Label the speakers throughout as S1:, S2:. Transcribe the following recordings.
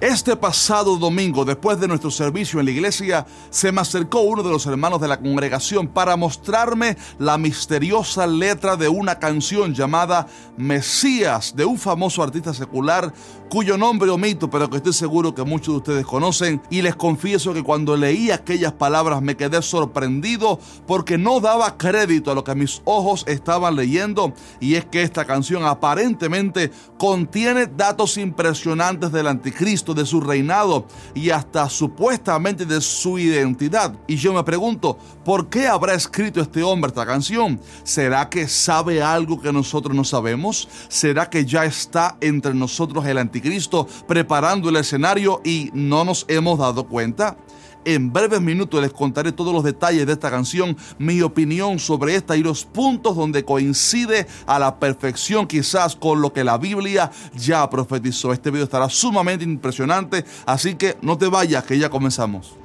S1: Este pasado domingo, después de nuestro servicio en la iglesia, se me acercó uno de los hermanos de la congregación para mostrarme la misteriosa letra de una canción llamada Mesías de un famoso artista secular cuyo nombre omito, pero que estoy seguro que muchos de ustedes conocen. Y les confieso que cuando leí aquellas palabras me quedé sorprendido porque no daba crédito a lo que mis ojos estaban leyendo. Y es que esta canción aparentemente contiene datos impresionantes del anticristo, de su reinado y hasta supuestamente de su identidad. Y yo me pregunto, ¿por qué habrá escrito este hombre esta canción? ¿Será que sabe algo que nosotros no sabemos? ¿Será que ya está entre nosotros el anticristo? Cristo preparando el escenario y no nos hemos dado cuenta? En breves minutos les contaré todos los detalles de esta canción, mi opinión sobre esta y los puntos donde coincide a la perfección quizás con lo que la Biblia ya profetizó. Este video estará sumamente impresionante, así que no te vayas que ya comenzamos.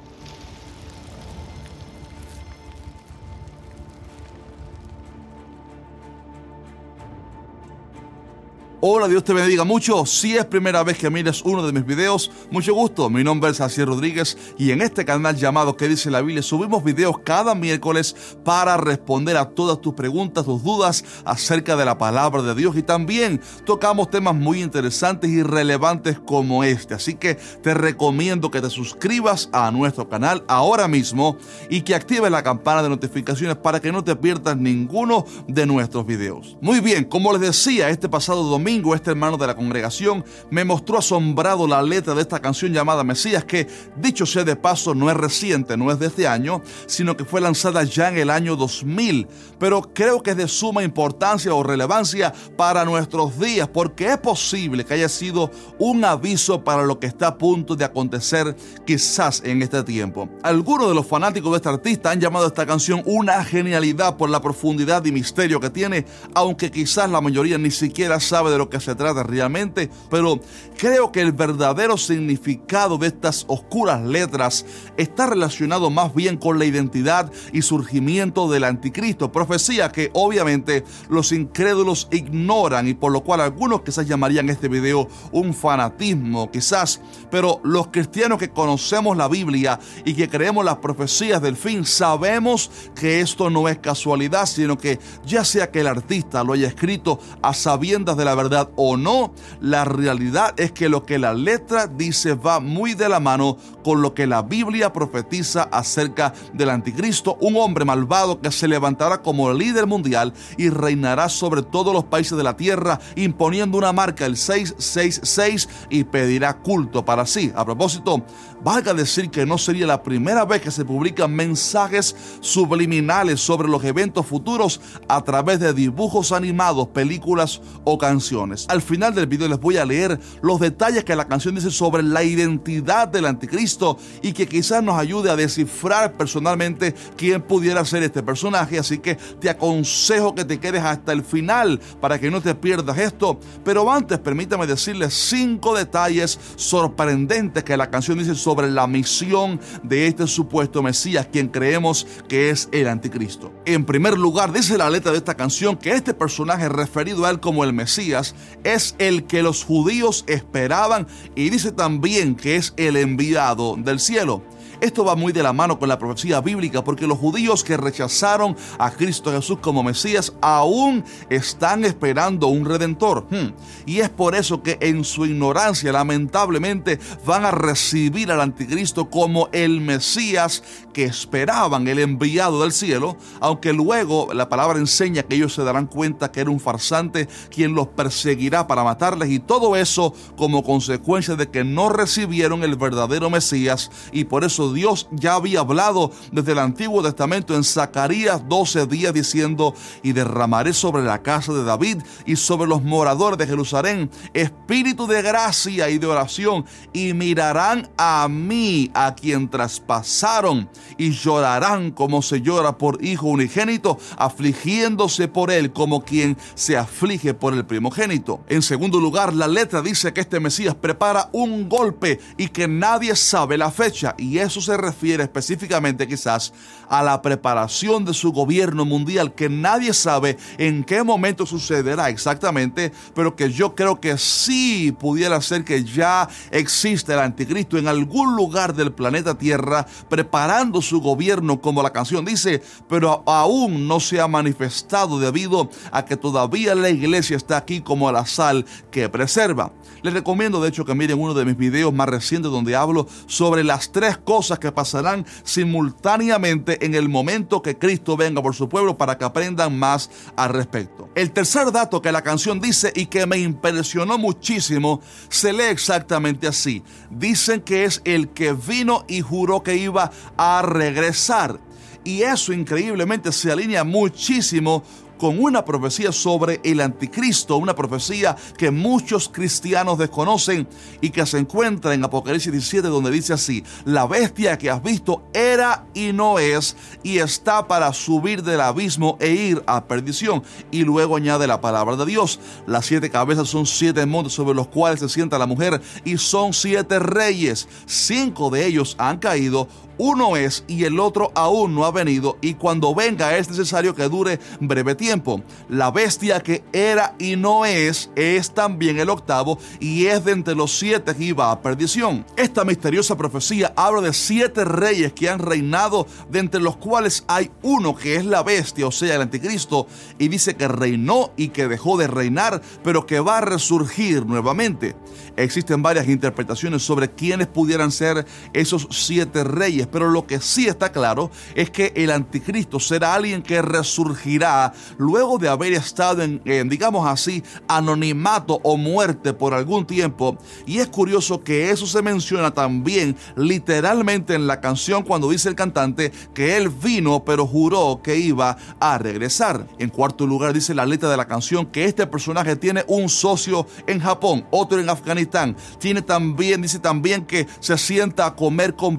S1: Hola, Dios te bendiga mucho. Si es primera vez que mires uno de mis videos, mucho gusto. Mi nombre es Asier Rodríguez y en este canal llamado ¿Qué dice la Biblia? subimos videos cada miércoles para responder a todas tus preguntas, tus dudas acerca de la palabra de Dios y también tocamos temas muy interesantes y relevantes como este. Así que te recomiendo que te suscribas a nuestro canal ahora mismo y que actives la campana de notificaciones para que no te pierdas ninguno de nuestros videos. Muy bien, como les decía, este pasado domingo este hermano de la congregación me mostró asombrado la letra de esta canción llamada Mesías, que dicho sea de paso no es reciente, no es de este año, sino que fue lanzada ya en el año 2000. Pero creo que es de suma importancia o relevancia para nuestros días, porque es posible que haya sido un aviso para lo que está a punto de acontecer quizás en este tiempo. Algunos de los fanáticos de este artista han llamado a esta canción una genialidad por la profundidad y misterio que tiene, aunque quizás la mayoría ni siquiera sabe de lo que se trata realmente, pero creo que el verdadero significado de estas oscuras letras está relacionado más bien con la identidad y surgimiento del anticristo, profecía que obviamente los incrédulos ignoran y por lo cual algunos quizás llamarían este video un fanatismo, quizás, pero los cristianos que conocemos la Biblia y que creemos las profecías del fin, sabemos que esto no es casualidad, sino que ya sea que el artista lo haya escrito a sabiendas de la verdad, o no, la realidad es que lo que la letra dice va muy de la mano con lo que la Biblia profetiza acerca del anticristo, un hombre malvado que se levantará como líder mundial y reinará sobre todos los países de la tierra, imponiendo una marca, el 666, y pedirá culto para sí. A propósito, valga decir que no sería la primera vez que se publican mensajes subliminales sobre los eventos futuros a través de dibujos animados, películas o canciones. Al final del video les voy a leer los detalles que la canción dice sobre la identidad del anticristo y que quizás nos ayude a descifrar personalmente quién pudiera ser este personaje. Así que te aconsejo que te quedes hasta el final para que no te pierdas esto. Pero antes permítame decirles cinco detalles sorprendentes que la canción dice sobre la misión de este supuesto Mesías, quien creemos que es el anticristo. En primer lugar, dice la letra de esta canción que este personaje referido a él como el Mesías es el que los judíos esperaban y dice también que es el enviado del cielo. Esto va muy de la mano con la profecía bíblica porque los judíos que rechazaron a Cristo Jesús como Mesías aún están esperando un redentor. Hmm. Y es por eso que en su ignorancia lamentablemente van a recibir al anticristo como el Mesías que esperaban, el enviado del cielo, aunque luego la palabra enseña que ellos se darán cuenta que era un farsante quien los perseguirá para matarles y todo eso como consecuencia de que no recibieron el verdadero Mesías y por eso Dios ya había hablado desde el Antiguo Testamento en Zacarías 12 días diciendo, y derramaré sobre la casa de David y sobre los moradores de Jerusalén espíritu de gracia y de oración, y mirarán a mí, a quien traspasaron, y llorarán como se llora por hijo unigénito, afligiéndose por él como quien se aflige por el primogénito. En segundo lugar, la letra dice que este Mesías prepara un golpe y que nadie sabe la fecha, y es se refiere específicamente quizás a la preparación de su gobierno mundial que nadie sabe en qué momento sucederá exactamente, pero que yo creo que sí pudiera ser que ya existe el anticristo en algún lugar del planeta Tierra preparando su gobierno como la canción dice, pero aún no se ha manifestado debido a que todavía la iglesia está aquí como la sal que preserva. Les recomiendo de hecho que miren uno de mis videos más recientes donde hablo sobre las tres cosas que pasarán simultáneamente en el momento que Cristo venga por su pueblo para que aprendan más al respecto. El tercer dato que la canción dice y que me impresionó muchísimo se lee exactamente así. Dicen que es el que vino y juró que iba a regresar. Y eso increíblemente se alinea muchísimo con una profecía sobre el anticristo, una profecía que muchos cristianos desconocen y que se encuentra en Apocalipsis 17 donde dice así, la bestia que has visto era y no es y está para subir del abismo e ir a perdición. Y luego añade la palabra de Dios, las siete cabezas son siete montes sobre los cuales se sienta la mujer y son siete reyes, cinco de ellos han caído, uno es y el otro aún no ha venido y cuando venga es necesario que dure breve tiempo. La bestia que era y no es es también el octavo y es de entre los siete que iba a perdición. Esta misteriosa profecía habla de siete reyes que han reinado de entre los cuales hay uno que es la bestia, o sea, el anticristo, y dice que reinó y que dejó de reinar, pero que va a resurgir nuevamente. Existen varias interpretaciones sobre quiénes pudieran ser esos siete reyes, pero lo que sí está claro es que el anticristo será alguien que resurgirá luego de haber estado en, digamos así, anonimato o muerte por algún tiempo. Y es curioso que eso se menciona también literalmente en la canción cuando dice el cantante que él vino pero juró que iba a regresar. En cuarto lugar dice la letra de la canción que este personaje tiene un socio en Japón, otro en Afganistán tiene también, dice también que se sienta a comer con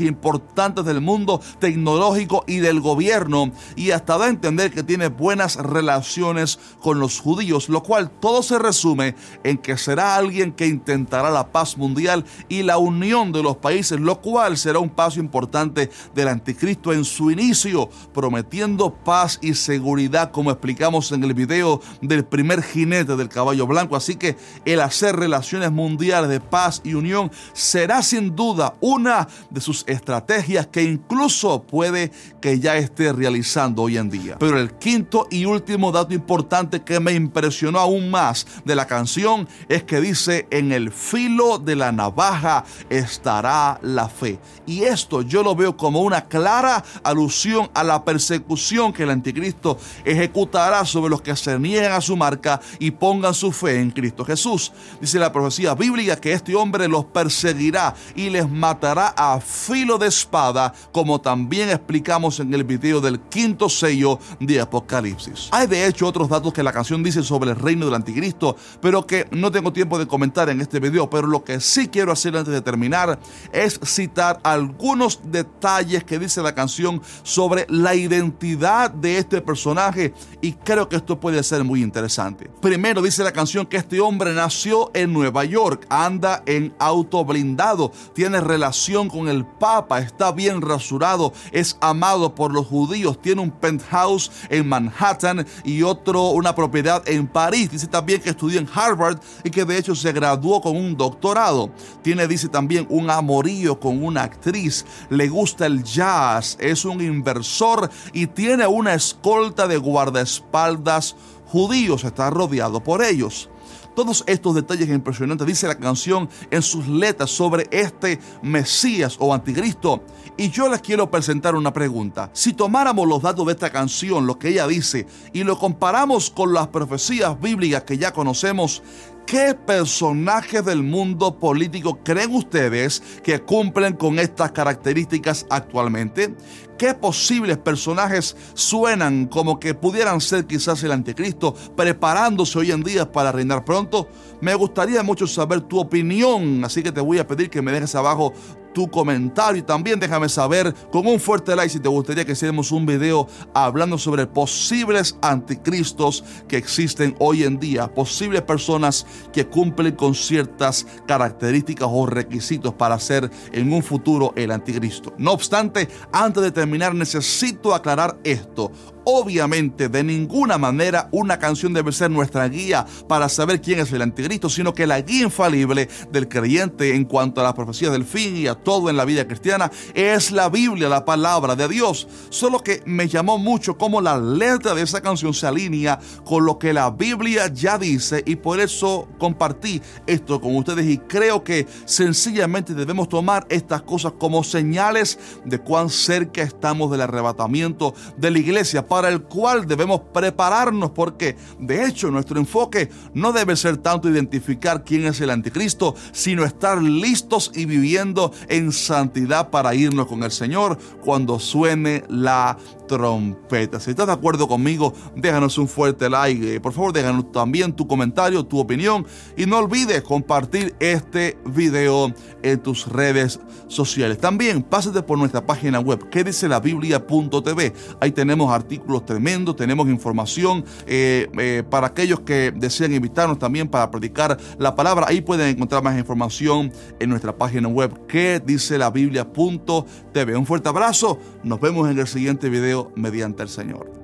S1: importantes del mundo tecnológico y del gobierno y hasta da a entender que tiene buenas relaciones con los judíos, lo cual todo se resume en que será alguien que intentará la paz mundial y la unión de los países, lo cual será un paso importante del anticristo en su inicio, prometiendo paz y seguridad como explicamos en el video del primer jinete del caballo blanco. Así que el hacer relaciones mundiales de paz y unión será sin duda una de sus estrategias que incluso puede que ya esté realizando hoy en día. Pero el quinto y último dato importante que me impresionó aún más de la canción es que dice, en el filo de la navaja estará la fe. Y esto yo lo veo como una clara alusión a la persecución que el anticristo ejecutará sobre los que se niegan a su marca y pongan su fe en Cristo Jesús. Dice la profecía bíblica que este hombre los perseguirá y les matará a filo de espada, como también explicamos en el video del quinto sello de Apocalipsis. Hay de hecho otros datos que la canción dice sobre el reino del anticristo, pero que no tengo tiempo de comentar en este video, pero lo que sí quiero hacer antes de terminar es citar algunos detalles que dice la canción sobre la identidad de este personaje y creo que esto puede ser muy interesante. Primero dice la canción que este hombre nació en Nueva York, anda en auto blindado, tiene relación con el Papa, está bien rasurado, es amado por los judíos, tiene un penthouse en Manhattan y otro, una propiedad en París. Dice también que estudió en Harvard y que de hecho se graduó con un doctorado. Tiene, dice también, un amorío con una actriz, le gusta el jazz, es un inversor y tiene una escolta de guardaespaldas judíos, está rodeado por ellos. Todos estos detalles impresionantes dice la canción en sus letras sobre este Mesías o Anticristo. Y yo les quiero presentar una pregunta. Si tomáramos los datos de esta canción, lo que ella dice, y lo comparamos con las profecías bíblicas que ya conocemos, ¿Qué personajes del mundo político creen ustedes que cumplen con estas características actualmente? ¿Qué posibles personajes suenan como que pudieran ser quizás el anticristo preparándose hoy en día para reinar pronto? Me gustaría mucho saber tu opinión, así que te voy a pedir que me dejes abajo tu comentario y también déjame saber con un fuerte like si te gustaría que hiciéramos un video hablando sobre posibles anticristos que existen hoy en día, posibles personas que cumplen con ciertas características o requisitos para ser en un futuro el anticristo. No obstante, antes de terminar necesito aclarar esto. Obviamente, de ninguna manera una canción debe ser nuestra guía para saber quién es el anticristo, sino que la guía infalible del creyente en cuanto a las profecías del fin y a todo en la vida cristiana es la Biblia, la palabra de Dios. Solo que me llamó mucho cómo la letra de esa canción se alinea con lo que la Biblia ya dice y por eso compartí esto con ustedes y creo que sencillamente debemos tomar estas cosas como señales de cuán cerca estamos del arrebatamiento de la iglesia para el cual debemos prepararnos porque de hecho nuestro enfoque no debe ser tanto identificar quién es el anticristo, sino estar listos y viviendo en santidad para irnos con el Señor cuando suene la trompeta. Si estás de acuerdo conmigo, déjanos un fuerte like. Por favor, déjanos también tu comentario, tu opinión. Y no olvides compartir este video en tus redes sociales. También pásate por nuestra página web, que dice la Biblia.tv. Ahí tenemos artículos tremendos, tenemos información eh, eh, para aquellos que desean invitarnos también para predicar la palabra. Ahí pueden encontrar más información en nuestra página web, que dice la Biblia.tv. Un fuerte abrazo. Nos vemos en el siguiente video mediante el Señor.